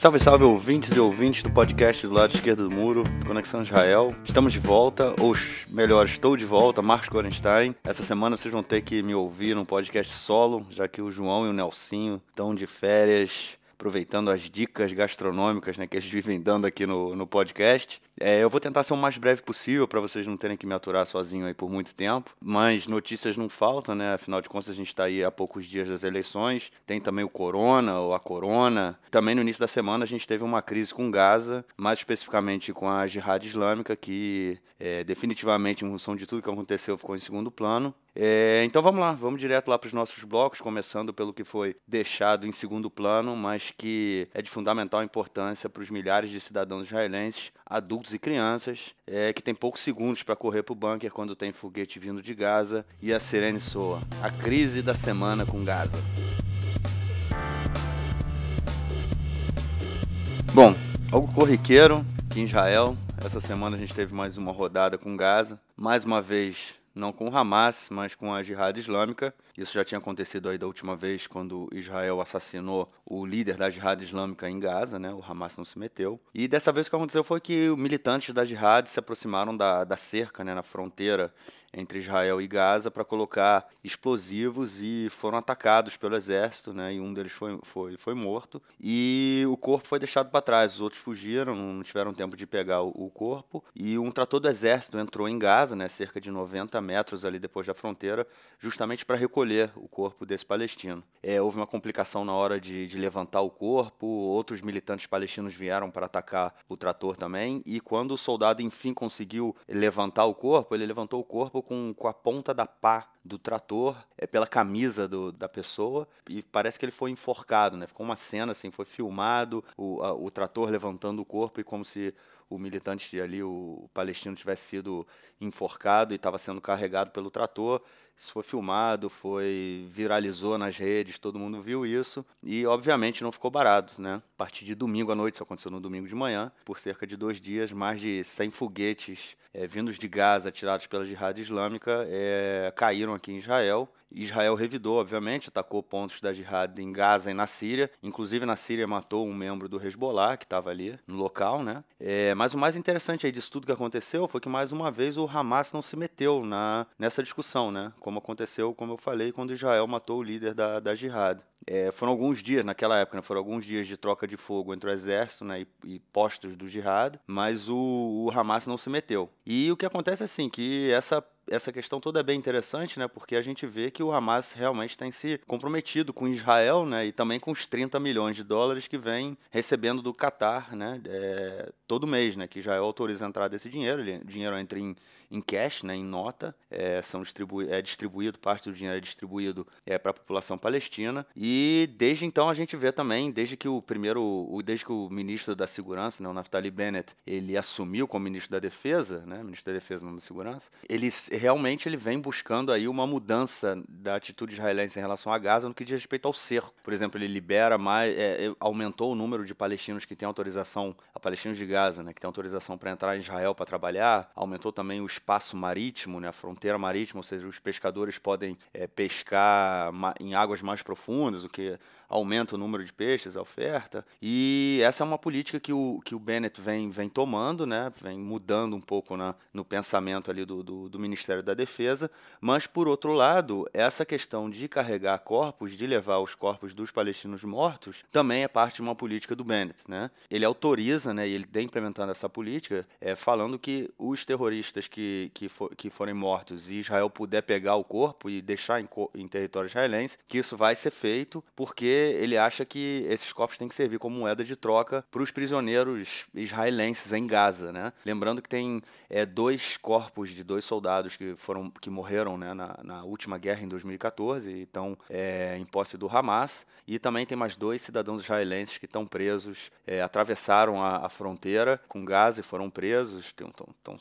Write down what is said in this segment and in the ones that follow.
Salve, salve ouvintes e ouvintes do podcast do lado esquerdo do muro, Conexão Israel. Estamos de volta, ou melhor, estou de volta, Marcos Gorenstein. Essa semana vocês vão ter que me ouvir num podcast solo, já que o João e o Nelsinho estão de férias aproveitando as dicas gastronômicas né, que eles vivem dando aqui no, no podcast. É, eu vou tentar ser o mais breve possível para vocês não terem que me aturar sozinho aí por muito tempo, mas notícias não faltam, né? Afinal de contas, a gente está aí há poucos dias das eleições. Tem também o Corona ou a Corona. Também no início da semana a gente teve uma crise com Gaza, mais especificamente com a Jihad Islâmica, que é, definitivamente, em função de tudo que aconteceu, ficou em segundo plano. É, então vamos lá, vamos direto lá para os nossos blocos, começando pelo que foi deixado em segundo plano, mas que é de fundamental importância para os milhares de cidadãos israelenses, adultos e crianças, é, que tem poucos segundos para correr para o bunker quando tem foguete vindo de Gaza e a sirene soa. A crise da semana com Gaza. Bom, algo corriqueiro aqui em Israel. Essa semana a gente teve mais uma rodada com Gaza. Mais uma vez, não com o Hamas, mas com a Jihad Islâmica. Isso já tinha acontecido aí da última vez, quando Israel assassinou o líder da Jihad Islâmica em Gaza, né? O Hamas não se meteu. E dessa vez o que aconteceu foi que militantes da Jihad se aproximaram da, da cerca, né, na fronteira entre Israel e Gaza para colocar explosivos e foram atacados pelo exército, né? E um deles foi, foi, foi morto e o corpo foi deixado para trás. Os outros fugiram, não tiveram tempo de pegar o, o, corpo e um trator do exército entrou em Gaza, né? Cerca de 90 metros ali depois da fronteira, justamente para recolher o corpo desse palestino. É, houve uma complicação na hora de, de levantar o corpo. Outros militantes palestinos vieram para atacar o trator também e quando o soldado enfim conseguiu levantar o corpo, ele levantou o corpo com, com a ponta da pá do trator, é pela camisa do, da pessoa, e parece que ele foi enforcado, né? Ficou uma cena assim, foi filmado, o, a, o trator levantando o corpo e como se o militante ali, o, o palestino, tivesse sido enforcado e estava sendo carregado pelo trator. Isso foi filmado, foi viralizou nas redes, todo mundo viu isso e obviamente não ficou barato, né? A partir de domingo à noite, isso aconteceu no domingo de manhã, por cerca de dois dias, mais de 100 foguetes é, vindos de Gaza, tirados pela Jihad Islâmica, é, caíram aqui em Israel. Israel revidou, obviamente, atacou pontos da Jihad em Gaza e na Síria. Inclusive, na Síria matou um membro do Hezbollah, que estava ali no local, né? É, mas o mais interessante aí disso tudo que aconteceu foi que, mais uma vez, o Hamas não se meteu na, nessa discussão, né? Como aconteceu, como eu falei, quando Israel matou o líder da, da Jihad. É, foram alguns dias, naquela época, né, foram alguns dias de troca de fogo entre o exército né, e, e, postos do Jihad, mas o, o Hamas não se meteu. E o que acontece é assim, que essa essa questão toda é bem interessante, né? Porque a gente vê que o Hamas realmente tem se comprometido com Israel, né? E também com os 30 milhões de dólares que vem recebendo do Catar, né? É, todo mês, né? Que Israel autoriza a entrada desse dinheiro. O dinheiro entra em, em cash, né? Em nota. É, são distribu é distribuído, parte do dinheiro é distribuído é, para a população palestina. E desde então a gente vê também, desde que o primeiro, o, desde que o ministro da Segurança, né? O Naftali Bennett, ele assumiu como ministro da Defesa, né? Ministro da Defesa, não da Segurança. Ele realmente ele vem buscando aí uma mudança da atitude israelense em relação a Gaza no que diz respeito ao cerco. Por exemplo, ele libera mais, é, é aumentou o número de palestinos que têm autorização, a palestinos de Gaza, né, que têm autorização para entrar em Israel para trabalhar. Aumentou também o espaço marítimo, né, a fronteira marítima, ou seja, os pescadores podem é, pescar em águas mais profundas, o que aumenta o número de peixes, a oferta. E essa é uma política que o, que o Bennett vem, vem tomando, né? vem mudando um pouco na, no pensamento ali do, do, do Ministério da Defesa. Mas, por outro lado, essa questão de carregar corpos, de levar os corpos dos palestinos mortos, também é parte de uma política do Bennett. Né? Ele autoriza, né, e ele tem implementando essa política, é, falando que os terroristas que, que, for, que forem mortos e Israel puder pegar o corpo e deixar em, em território israelense, que isso vai ser feito porque ele acha que esses corpos têm que servir como moeda de troca para os prisioneiros israelenses em Gaza, né? Lembrando que tem é, dois corpos de dois soldados que foram que morreram né, na, na última guerra em 2014 e estão é, em posse do Hamas e também tem mais dois cidadãos israelenses que estão presos, é, atravessaram a, a, fronteira com Gaza e foram presos, estão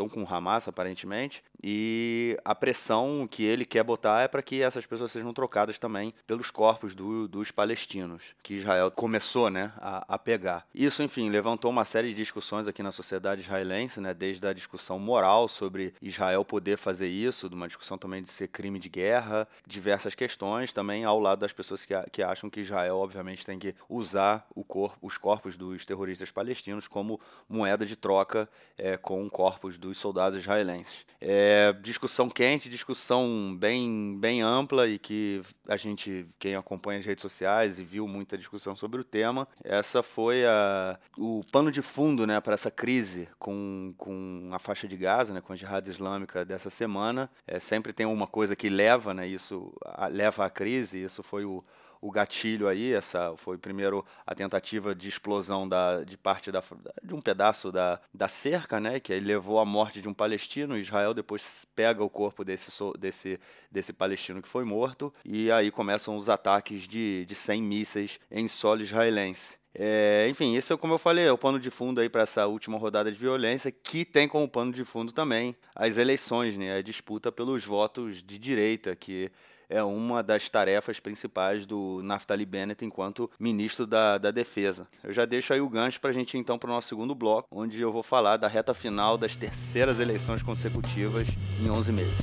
estão com Hamas aparentemente, e a pressão que ele quer botar é para que essas pessoas sejam trocadas também pelos corpos do, dos palestinos, que Israel começou né, a, a, pegar. Isso, enfim, levantou uma série de discussões aqui na sociedade israelense, né, desde a discussão moral sobre Israel poder fazer isso, de uma discussão também de ser crime de guerra, diversas questões, também ao lado das pessoas que, que acham que Israel, obviamente, tem que usar corpo, os corpos dos terroristas palestinos como moeda de troca é, com corpos dos soldados israelenses. É, discussão quente, discussão bem, bem ampla e que a gente, quem acompanha as redes sociais e viu muita discussão sobre o tema, essa foi a, o pano de fundo né, para essa crise com, com a faixa de Gaza, né, com a jihad islâmica dessa semana. É, sempre tem uma coisa que leva, né, isso a, leva à crise, isso foi o, o gatilho aí, essa foi primeiro a tentativa de explosão da, de parte da, de um pedaço da, da cerca, né, que aí levou à morte de um palestino. Israel depois pega o corpo desse, desse, desse palestino que foi morto e aí começam os ataques de, de 100 mísseis em solo israelense. É, enfim, isso é como eu falei, é o pano de fundo aí para essa última rodada de violência, que tem como pano de fundo também as eleições, né, a disputa pelos votos de direita, que é uma das tarefas principais do Naftali Bennett enquanto ministro da, da Defesa. Eu já deixo aí o gancho para a gente então para o nosso segundo bloco, onde eu vou falar da reta final das terceiras eleições consecutivas em 11 meses.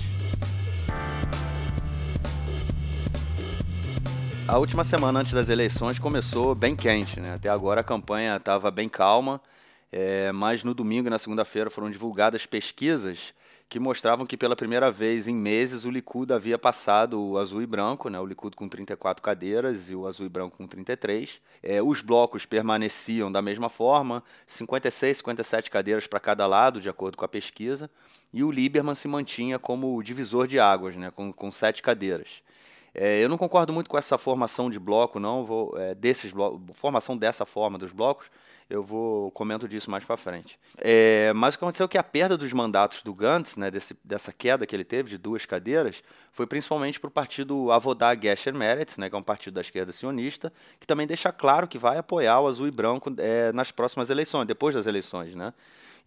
A última semana antes das eleições começou bem quente, né? Até agora a campanha estava bem calma, é, mas no domingo e na segunda-feira foram divulgadas pesquisas que mostravam que pela primeira vez em meses o Likud havia passado o azul e branco, né, o Likud com 34 cadeiras e o azul e branco com 33. É, os blocos permaneciam da mesma forma, 56, 57 cadeiras para cada lado, de acordo com a pesquisa, e o Lieberman se mantinha como divisor de águas, né, com, com sete cadeiras. É, eu não concordo muito com essa formação de bloco, não. Vou, é, desses formação dessa forma dos blocos, eu vou comento disso mais para frente. É, mas o que aconteceu é que a perda dos mandatos do Gantz, né, desse, dessa queda que ele teve de duas cadeiras, foi principalmente para o partido Avodá Gesher Meretz, né, que é um partido da esquerda sionista, que também deixa claro que vai apoiar o azul e branco é, nas próximas eleições, depois das eleições, né?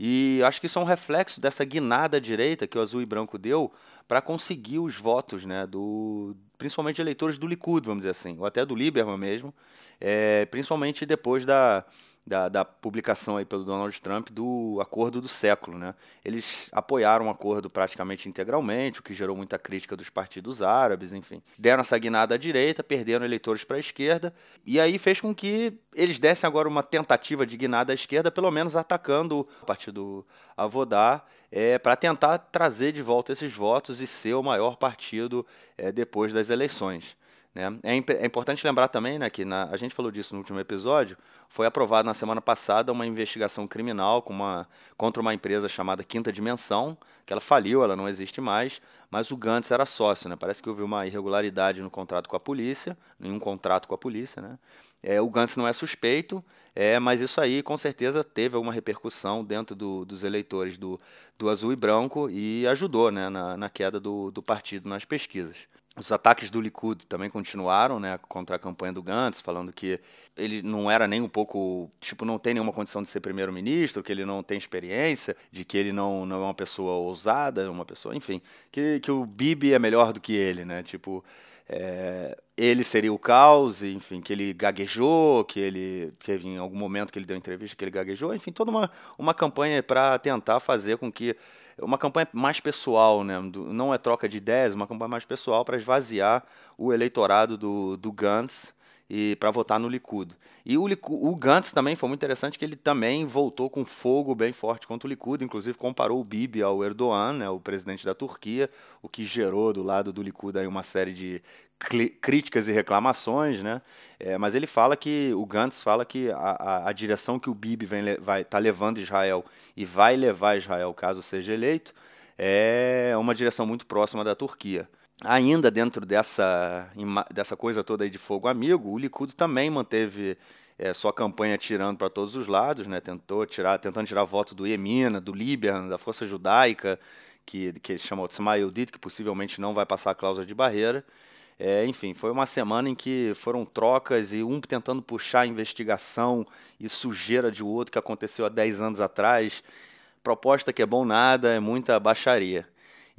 E acho que isso é um reflexo dessa guinada direita que o azul e branco deu para conseguir os votos, né, do, principalmente eleitores do Likud, vamos dizer assim, ou até do Lieberman mesmo, é, principalmente depois da, da, da, publicação aí pelo Donald Trump do acordo do século, né? Eles apoiaram o acordo praticamente integralmente, o que gerou muita crítica dos partidos árabes, enfim. Deram essa guinada à direita, perderam eleitores para a esquerda, e aí fez com que eles dessem agora uma tentativa de guinada à esquerda, pelo menos atacando o partido Avodá, é, para tentar trazer de volta esses votos e ser o maior partido é, depois das eleições. Né? É, imp é, importante lembrar também né, que na, a gente falou disso no último episódio. Foi aprovada na semana passada uma investigação criminal uma, contra uma empresa chamada Quinta Dimensão, que ela faliu, ela não existe mais, mas o Gantz era sócio. Né? Parece que houve uma irregularidade no contrato com a polícia, nenhum contrato com a polícia. Né? É, o Gantz não é suspeito, é, mas isso aí com certeza teve alguma repercussão dentro do, dos eleitores do, do azul e branco e ajudou né, na, na queda do, do partido nas pesquisas. Os ataques do Likud também continuaram, né, contra a campanha do Gantz, falando que ele não era nem um pouco, tipo, não tem nenhuma condição de ser primeiro-ministro, que ele não tem experiência, de que ele não, não é uma pessoa ousada, uma pessoa, enfim, que, que o Bibi é melhor do que ele, né, tipo, é, ele seria o caos, enfim, que ele gaguejou, que ele teve em algum momento que ele deu entrevista que ele gaguejou, enfim, toda uma, uma campanha para tentar fazer com que uma campanha mais pessoal, né? não é troca de ideias, uma campanha mais pessoal para esvaziar o eleitorado do, do Gantz e para votar no Likud. E o, o Gantz também foi muito interessante que ele também voltou com fogo bem forte contra o Likud, inclusive comparou o Bibi ao Erdogan, né, o presidente da Turquia, o que gerou do lado do Likud aí uma série de críticas e reclamações, né? É, mas ele fala que o Gantz fala que a, a, a direção que o Bibi vem vai tá levando Israel e vai levar Israel caso seja eleito é uma direção muito próxima da Turquia. Ainda dentro dessa, dessa coisa toda aí de fogo amigo, o Likud também manteve é, sua campanha tirando para todos os lados, né? Tentou tirar, tentando tirar voto do Yemina, do Líbia, da Força Judaica, que, que chama Otzma Yehudit, que possivelmente não vai passar a cláusula de barreira. É, enfim, foi uma semana em que foram trocas e um tentando puxar a investigação e sujeira de outro que aconteceu há 10 anos atrás. Proposta que é bom nada, é muita baixaria.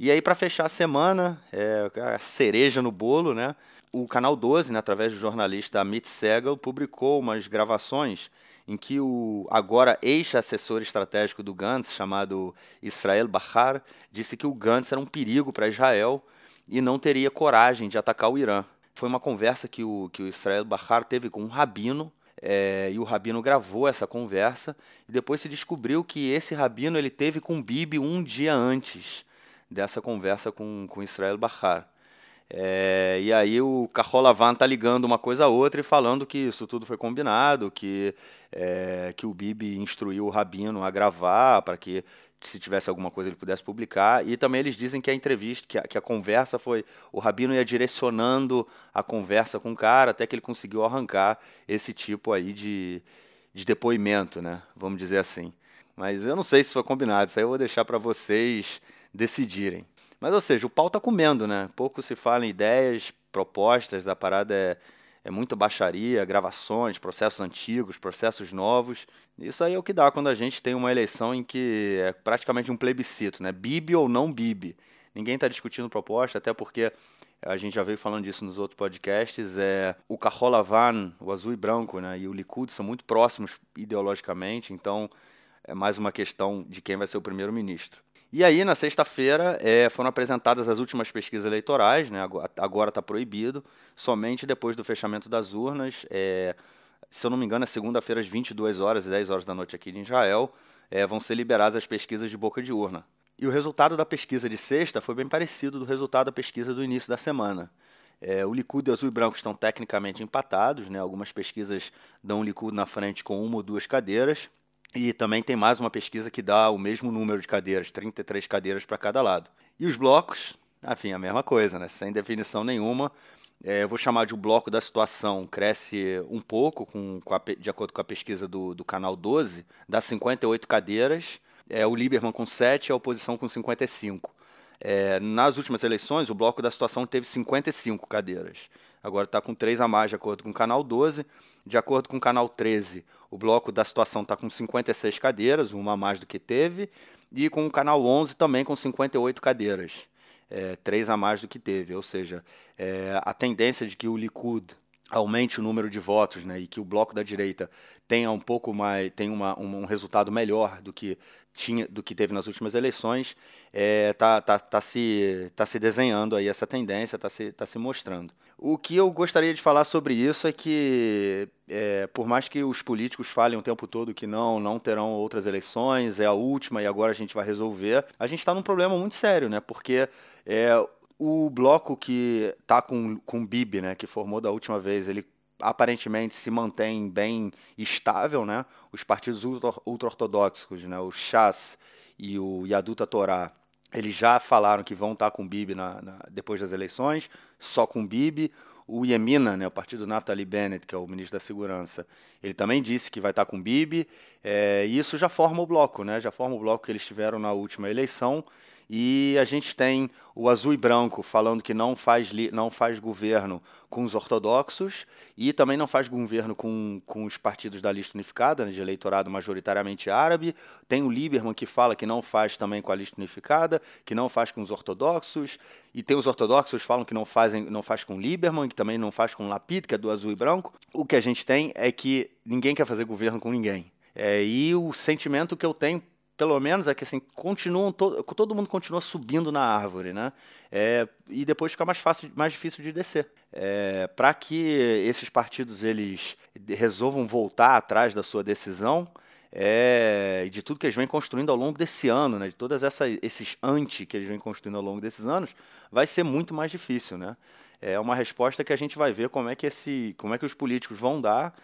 E aí, para fechar a semana, é, a cereja no bolo, né? O Canal 12, né, através do jornalista Amit Segal, publicou umas gravações em que o agora ex-assessor estratégico do Gantz, chamado Israel Bahar, disse que o Gantz era um perigo para Israel e não teria coragem de atacar o Irã. Foi uma conversa que o, que o Israel Bahar teve com um rabino, é, e o rabino gravou essa conversa, e depois se descobriu que esse rabino ele teve com Bibi um dia antes dessa conversa com, com Israel Bahar. É, e aí o Carrolavan tá ligando uma coisa a outra e falando que isso tudo foi combinado, que, é, que o Bibi instruiu o Rabino a gravar para que se tivesse alguma coisa ele pudesse publicar. E também eles dizem que a entrevista, que a, que a conversa foi. O Rabino ia direcionando a conversa com o cara até que ele conseguiu arrancar esse tipo aí de, de depoimento, né? Vamos dizer assim. Mas eu não sei se foi combinado, isso aí eu vou deixar para vocês decidirem. Mas, ou seja, o pau tá comendo, né? Pouco se fala em ideias, propostas, a parada é, é muita baixaria, gravações, processos antigos, processos novos. Isso aí é o que dá quando a gente tem uma eleição em que é praticamente um plebiscito, né? Bibi ou não Bibi. Ninguém está discutindo proposta, até porque a gente já veio falando disso nos outros podcasts, é o Van, o azul e branco, né, e o Likud são muito próximos ideologicamente, então é mais uma questão de quem vai ser o primeiro-ministro. E aí, na sexta-feira, é, foram apresentadas as últimas pesquisas eleitorais, né? agora está proibido, somente depois do fechamento das urnas. É, se eu não me engano, é segunda-feira, às 22 horas e 10 horas da noite aqui em Israel, é, vão ser liberadas as pesquisas de boca de urna. E o resultado da pesquisa de sexta foi bem parecido do resultado da pesquisa do início da semana. É, o Likud e o Azul e Branco estão tecnicamente empatados, né? algumas pesquisas dão o Likud na frente com uma ou duas cadeiras, e também tem mais uma pesquisa que dá o mesmo número de cadeiras, 33 cadeiras para cada lado. E os blocos, enfim, a mesma coisa, né? sem definição nenhuma. É, eu vou chamar de o bloco da situação, cresce um pouco, com, com a, de acordo com a pesquisa do, do canal 12, dá 58 cadeiras, é, o Lieberman com 7 e a oposição com 55. É, nas últimas eleições, o bloco da situação teve 55 cadeiras. Agora está com 3 a mais, de acordo com o canal 12. De acordo com o canal 13, o bloco da situação está com 56 cadeiras, uma a mais do que teve. E com o canal 11 também com 58 cadeiras, é, três a mais do que teve. Ou seja, é, a tendência de que o Likud aumente o número de votos né, e que o bloco da direita tenha um pouco mais, tenha uma, um, um resultado melhor do que tinha, do que teve nas últimas eleições, é, tá, tá, tá, se, tá se desenhando aí essa tendência, tá se, tá se mostrando. O que eu gostaria de falar sobre isso é que, é, por mais que os políticos falem o tempo todo que não, não terão outras eleições, é a última e agora a gente vai resolver, a gente está num problema muito sério, né? Porque é, o bloco que tá com, com o Bibi, né, que formou da última vez, ele aparentemente se mantém bem estável, né? Os partidos ultra-ortodoxos, né, o Chas e o Yaduta Torá, eles já falaram que vão estar com o Bibi na, na, depois das eleições, só com o Bibi. O Yemina, né, o partido Naftali Bennett, que é o ministro da Segurança, ele também disse que vai estar com o Bibi. É, e isso já forma o bloco, né? Já forma o bloco que eles tiveram na última eleição. E a gente tem o azul e branco falando que não faz, não faz governo com os ortodoxos e também não faz governo com, com os partidos da lista unificada, né, de eleitorado majoritariamente árabe. Tem o Lieberman que fala que não faz também com a lista unificada, que não faz com os ortodoxos. E tem os ortodoxos que falam que não, fazem, não faz com Lieberman, que também não faz com Lapid, que é do azul e branco. O que a gente tem é que ninguém quer fazer governo com ninguém. É, e o sentimento que eu tenho pelo menos é que assim, continuam to todo mundo continua subindo na árvore, né? É, e depois fica mais fácil, mais difícil de descer. É, Para que esses partidos eles resolvam voltar atrás da sua decisão, é, de tudo que eles vêm construindo ao longo desse ano, né, de todas essas, esses anti que eles vêm construindo ao longo desses anos, vai ser muito mais difícil, né? É uma resposta que a gente vai ver como é que esse, como é que os políticos vão dar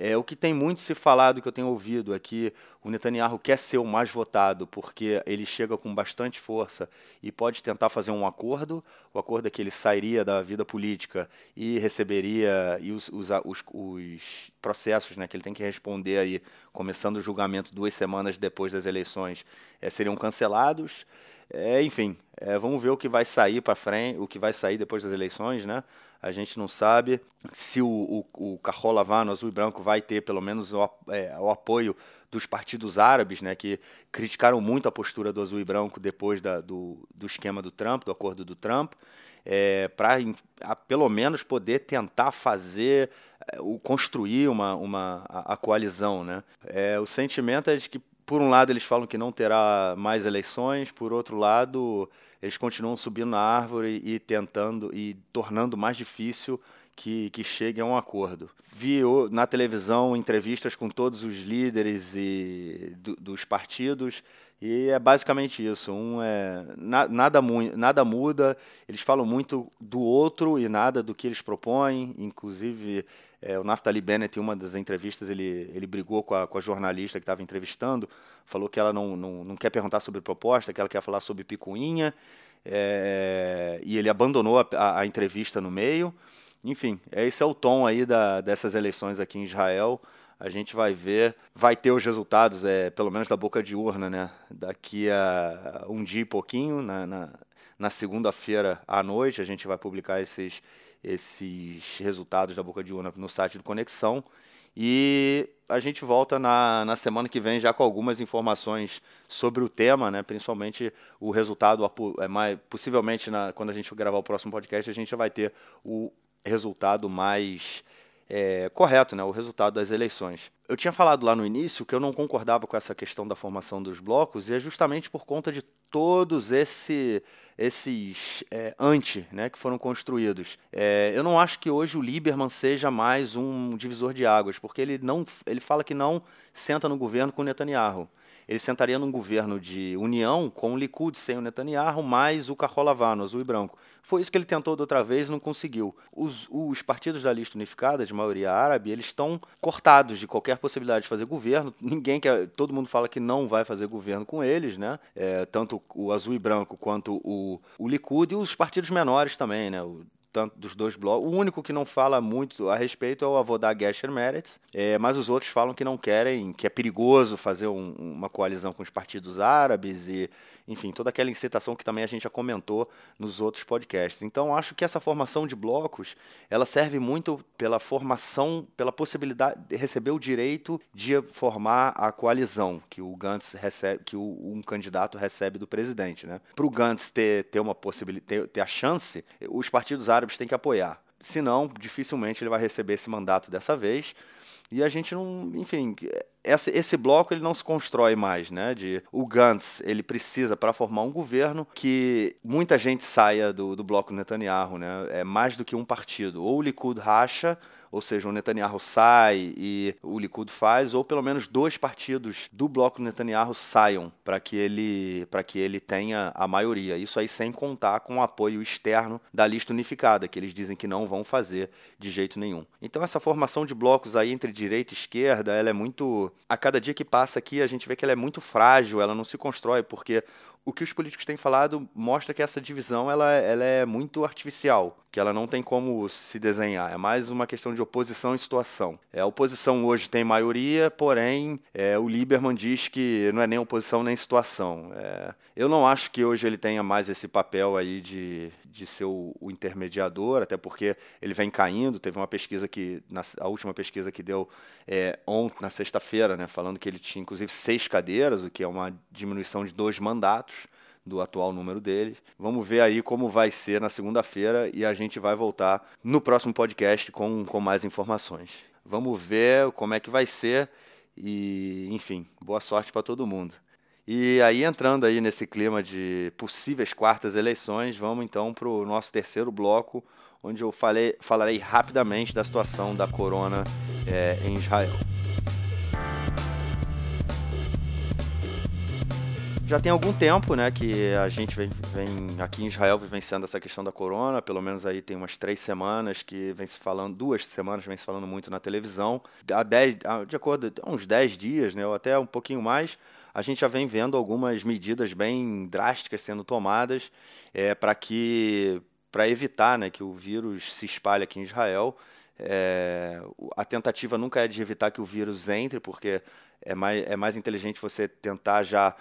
é, o que tem muito se falado, que eu tenho ouvido, é que o Netanyahu quer ser o mais votado porque ele chega com bastante força e pode tentar fazer um acordo. O acordo é que ele sairia da vida política e receberia e os, os, os, os processos né, que ele tem que responder aí, começando o julgamento duas semanas depois das eleições, é, seriam cancelados. É, enfim, é, vamos ver o que vai sair para frente, o que vai sair depois das eleições, né? A gente não sabe se o, o, o Carro Lavano, azul e branco, vai ter pelo menos o, é, o apoio dos partidos árabes, né, que criticaram muito a postura do azul e branco depois da, do, do esquema do Trump, do acordo do Trump, é, para pelo menos poder tentar fazer, é, o construir uma, uma, a, a coalizão. Né? É, o sentimento é de que, por um lado, eles falam que não terá mais eleições, por outro lado, eles continuam subindo na árvore e tentando e tornando mais difícil que, que chegue a um acordo. Vi na televisão entrevistas com todos os líderes e do, dos partidos e é basicamente isso. Um é na, nada, nada muda. Eles falam muito do outro e nada do que eles propõem. Inclusive é, o Naftali Bennett, em uma das entrevistas, ele, ele brigou com a, com a jornalista que estava entrevistando, falou que ela não, não, não quer perguntar sobre proposta, que ela quer falar sobre picuinha. É, e ele abandonou a, a, entrevista no meio. Enfim, esse é o tom aí da, dessas eleições aqui em Israel. A gente vai ver, vai ter os resultados, é, pelo menos da boca de urna, né? Daqui a um dia e pouquinho, na, na, na segunda-feira à noite, a gente vai publicar esses, esses resultados da boca de urna no site do Conexão. E a gente volta na, na semana que vem já com algumas informações sobre o tema, né? principalmente o resultado, é mais, possivelmente na, quando a gente gravar o próximo podcast, a gente já vai ter o resultado mais é, correto, né, o resultado das eleições. Eu tinha falado lá no início que eu não concordava com essa questão da formação dos blocos, e é justamente por conta de todos esse, esses é, anti né, que foram construídos. É, eu não acho que hoje o Lieberman seja mais um divisor de águas, porque ele, não, ele fala que não senta no governo com Netanyahu ele sentaria num governo de união com o Likud sem o Netanyahu, mais o Carrolavano, azul e branco. Foi isso que ele tentou da outra vez não conseguiu. Os, os partidos da lista unificada, de maioria árabe, eles estão cortados de qualquer possibilidade de fazer governo. Ninguém quer, todo mundo fala que não vai fazer governo com eles, né? É, tanto o azul e branco quanto o, o Likud e os partidos menores também, né? O tanto dos dois blocos. O único que não fala muito a respeito é o avô da Gesher Meretz, é, mas os outros falam que não querem, que é perigoso fazer um, uma coalizão com os partidos árabes e, enfim, toda aquela incitação que também a gente já comentou nos outros podcasts. Então, acho que essa formação de blocos, ela serve muito pela formação, pela possibilidade de receber o direito de formar a coalizão que o Gantz recebe, que o, um candidato recebe do presidente, né? Para o Gantz ter, ter uma possibilidade, ter, ter a chance, os partidos árabes têm que apoiar. Senão, dificilmente ele vai receber esse mandato dessa vez. E a gente não, enfim, esse, esse bloco ele não se constrói mais, né? De o Gantz ele precisa para formar um governo que muita gente saia do, do bloco Netanyahu, né? É mais do que um partido. Ou o Likud racha, ou seja, o Netanyahu sai e o Likud faz, ou pelo menos dois partidos do bloco Netanyahu saiam para que ele para que ele tenha a maioria. Isso aí sem contar com o apoio externo da lista unificada, que eles dizem que não vão fazer de jeito nenhum. Então essa formação de blocos aí entre direita e esquerda, ela é muito a cada dia que passa aqui, a gente vê que ela é muito frágil, ela não se constrói, porque o que os políticos têm falado mostra que essa divisão ela, ela é muito artificial, que ela não tem como se desenhar. É mais uma questão de oposição e situação. É, a oposição hoje tem maioria, porém é, o Lieberman diz que não é nem oposição nem situação. É, eu não acho que hoje ele tenha mais esse papel aí de, de ser o, o, intermediador, até porque ele vem caindo. Teve uma pesquisa que, na, a última pesquisa que deu é, ontem, na sexta-feira, né, falando que ele tinha inclusive seis cadeiras, o que é uma diminuição de dois mandatos do atual número dele. Vamos ver aí como vai ser na segunda-feira e a gente vai voltar no próximo podcast com, com mais informações. Vamos ver como é que vai ser e, enfim, boa sorte para todo mundo. E aí, entrando aí nesse clima de possíveis quartas eleições, vamos então para o nosso terceiro bloco, onde eu falei, falarei rapidamente da situação da corona é, em Israel. Já tem algum tempo, né, que a gente vem, vem aqui em Israel vivenciando essa questão da corona, pelo menos aí tem umas três semanas que vem se falando, duas semanas vem se falando muito na televisão. Há dez, de acordo, uns dez dias, né, ou até um pouquinho mais, a gente já vem vendo algumas medidas bem drásticas sendo tomadas é, para que para evitar né, que o vírus se espalhe aqui em Israel. É, a tentativa nunca é de evitar que o vírus entre, porque é mais, é mais inteligente você tentar já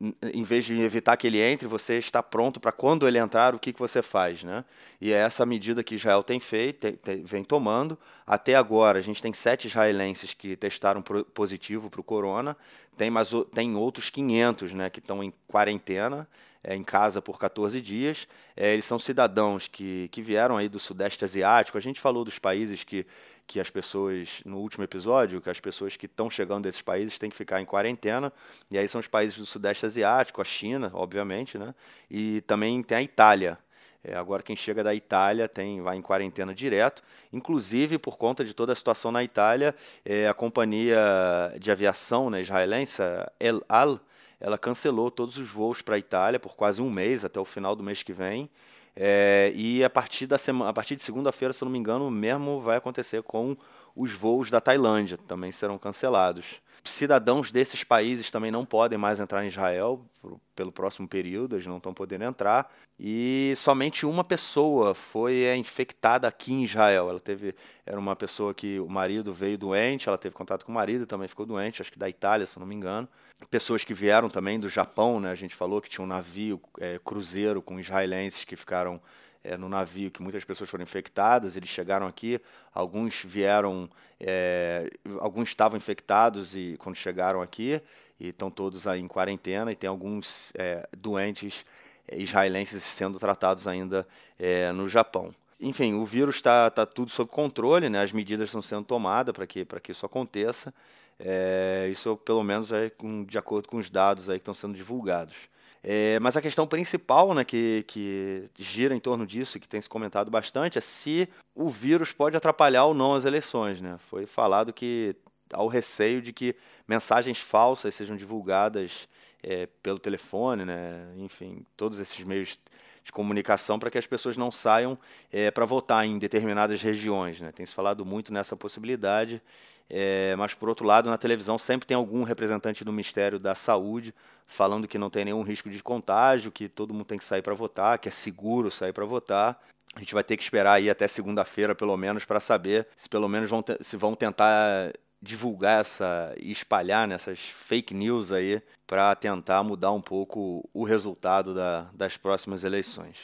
em vez de evitar que ele entre, você está pronto para quando ele entrar, o que, que você faz, né? E é essa medida que Israel tem feito, tem, tem, vem tomando. Até agora, a gente tem sete israelenses que testaram pro, positivo para o corona, tem, mais, tem outros 500 né, que estão em quarentena, é, em casa por 14 dias. É, eles são cidadãos que, que vieram aí do Sudeste Asiático. A gente falou dos países que que as pessoas, no último episódio, que as pessoas que estão chegando desses países têm que ficar em quarentena, e aí são os países do Sudeste Asiático, a China, obviamente, né? E também tem a Itália. É, agora quem chega da Itália tem vai em quarentena direto, inclusive por conta de toda a situação na Itália, é, a companhia de aviação né, israelense, El Al, ela cancelou todos os voos para a Itália por quase um mês, até o final do mês que vem. É, e a partir, da semana, a partir de segunda-feira, se eu não me engano, mesmo vai acontecer com os voos da Tailândia, também serão cancelados. Cidadãos desses países também não podem mais entrar em Israel pelo próximo período, eles não estão podendo entrar. E somente uma pessoa foi é, infectada aqui em Israel. Ela teve, era uma pessoa que o marido veio doente, ela teve contato com o marido, também ficou doente, acho que da Itália, se não me engano. Pessoas que vieram também do Japão, né? A gente falou que tinha um navio é, cruzeiro com israelenses que ficaram é, no navio que muitas pessoas foram infectadas, eles chegaram aqui, alguns vieram, é, alguns estavam infectados e quando chegaram aqui e estão todos aí em quarentena e tem alguns é, doentes é, israelenses sendo tratados ainda é, no Japão. Enfim, o vírus está tá tudo sob controle, né? as medidas estão sendo tomadas para que, que isso aconteça. É, isso, pelo menos, é com, de acordo com os dados aí que estão sendo divulgados. É, mas a questão principal né, que, que gira em torno disso, que tem se comentado bastante, é se o vírus pode atrapalhar ou não as eleições. Né? Foi falado que há o receio de que mensagens falsas sejam divulgadas é, pelo telefone, né? enfim, todos esses meios de comunicação para que as pessoas não saiam é, para votar em determinadas regiões. Né? Tem se falado muito nessa possibilidade é, mas, por outro lado, na televisão sempre tem algum representante do Ministério da Saúde falando que não tem nenhum risco de contágio, que todo mundo tem que sair para votar, que é seguro sair para votar. A gente vai ter que esperar aí até segunda-feira, pelo menos, para saber se pelo menos vão, se vão tentar divulgar essa e espalhar nessas fake news aí para tentar mudar um pouco o resultado da, das próximas eleições.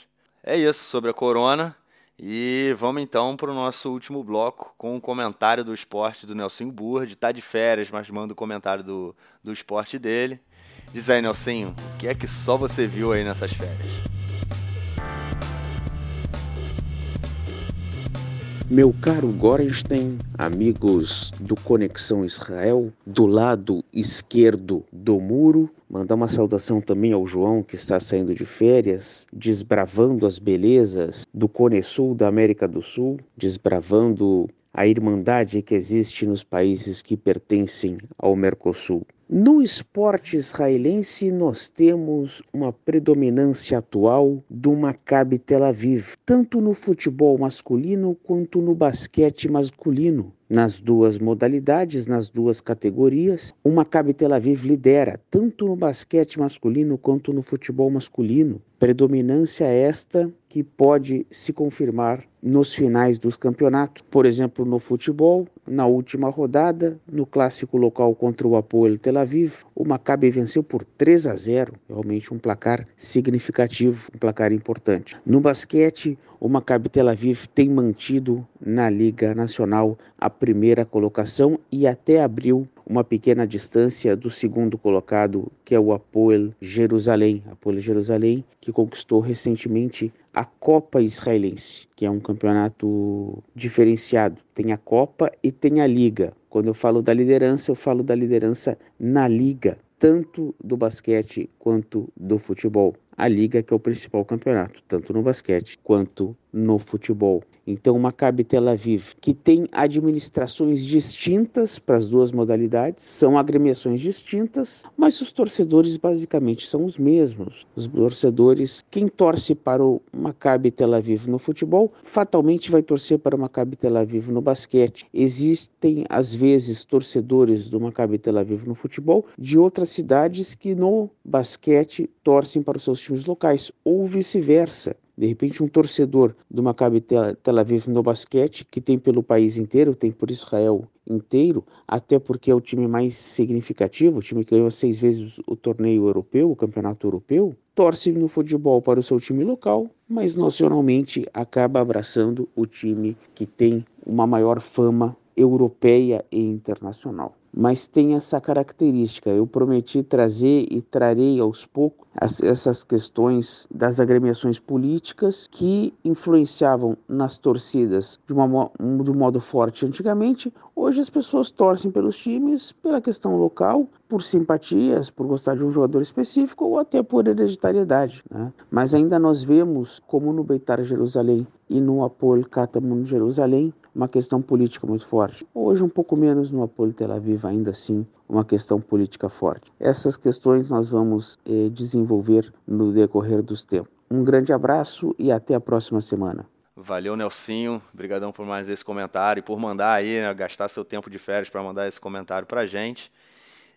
É isso sobre a corona. E vamos então para o nosso último bloco com um comentário do esporte do Nelson Burd. Está de férias, mas manda o um comentário do, do esporte dele. Diz aí, Nelson, o que é que só você viu aí nessas férias? Meu caro Gorenstein, amigos do Conexão Israel, do lado esquerdo do muro, Mandar uma saudação também ao João, que está saindo de férias, desbravando as belezas do Cone Sul da América do Sul, desbravando a irmandade que existe nos países que pertencem ao Mercosul. No esporte israelense, nós temos uma predominância atual do Maccabi Tel Aviv, tanto no futebol masculino quanto no basquete masculino. Nas duas modalidades, nas duas categorias, o Maccabi Tel Aviv lidera tanto no basquete masculino quanto no futebol masculino. Predominância esta que pode se confirmar nos finais dos campeonatos. Por exemplo, no futebol, na última rodada, no clássico local contra o Apoel Tel Aviv, o Maccabi venceu por 3 a 0, realmente um placar significativo, um placar importante. No basquete, o Maccabi Tel Aviv tem mantido na Liga Nacional a primeira colocação e até abriu uma pequena distância do segundo colocado, que é o Apoel Jerusalém. Apoel Jerusalém, que conquistou recentemente a Copa Israelense, que é um campeonato diferenciado. Tem a Copa e tem a Liga. Quando eu falo da liderança, eu falo da liderança na Liga, tanto do basquete quanto do futebol. A Liga, que é o principal campeonato, tanto no basquete quanto no futebol. Então, Maccabi Tel Aviv, que tem administrações distintas para as duas modalidades, são agremiações distintas, mas os torcedores basicamente são os mesmos. Os torcedores, quem torce para o Maccabi Tel Aviv no futebol, fatalmente vai torcer para o Maccabi Tel Aviv no basquete. Existem às vezes torcedores do Maccabi Tel Aviv no futebol de outras cidades que no basquete basquete torcem para os seus times locais, ou vice-versa. De repente, um torcedor do Maccabi Tel Aviv no basquete, que tem pelo país inteiro, tem por Israel inteiro, até porque é o time mais significativo, o time que ganhou seis vezes o torneio europeu, o campeonato europeu, torce no futebol para o seu time local, mas nacionalmente acaba abraçando o time que tem uma maior fama europeia e internacional mas tem essa característica. Eu prometi trazer e trarei aos poucos essas questões das agremiações políticas que influenciavam nas torcidas de, uma, de um modo forte antigamente. Hoje as pessoas torcem pelos times pela questão local, por simpatias, por gostar de um jogador específico ou até por hereditariedade. Né? Mas ainda nós vemos, como no Beitar Jerusalém e no Apol Katamun Jerusalém, uma questão política muito forte. Hoje um pouco menos no Apolo Tel Aviv, ainda assim uma questão política forte. Essas questões nós vamos eh, desenvolver no decorrer dos tempos. Um grande abraço e até a próxima semana. Valeu, Nelsinho. Obrigadão por mais esse comentário e por mandar aí, né, gastar seu tempo de férias para mandar esse comentário para gente.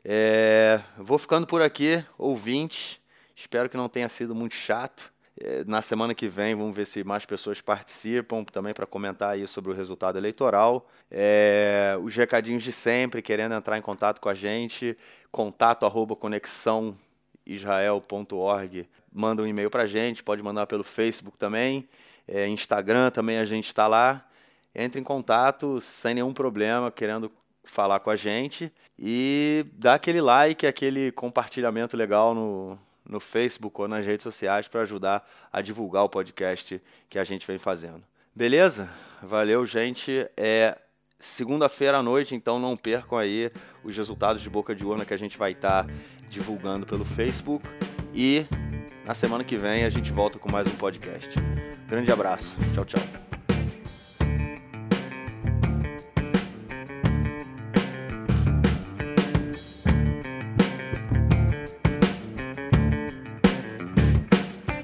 É, vou ficando por aqui, ouvinte. Espero que não tenha sido muito chato. É, na semana que vem, vamos ver se mais pessoas participam também para comentar aí sobre o resultado eleitoral. É, os recadinhos de sempre, querendo entrar em contato com a gente, contato arroba conexãoisrael.org. Manda um e-mail para a gente, pode mandar pelo Facebook também, é, Instagram também a gente está lá. Entre em contato sem nenhum problema, querendo falar com a gente e dá aquele like, aquele compartilhamento legal no, no Facebook ou nas redes sociais para ajudar a divulgar o podcast que a gente vem fazendo. Beleza? Valeu, gente. É segunda-feira à noite, então não percam aí os resultados de boca de urna que a gente vai estar tá divulgando pelo Facebook. E na semana que vem a gente volta com mais um podcast. Grande abraço. Tchau, tchau.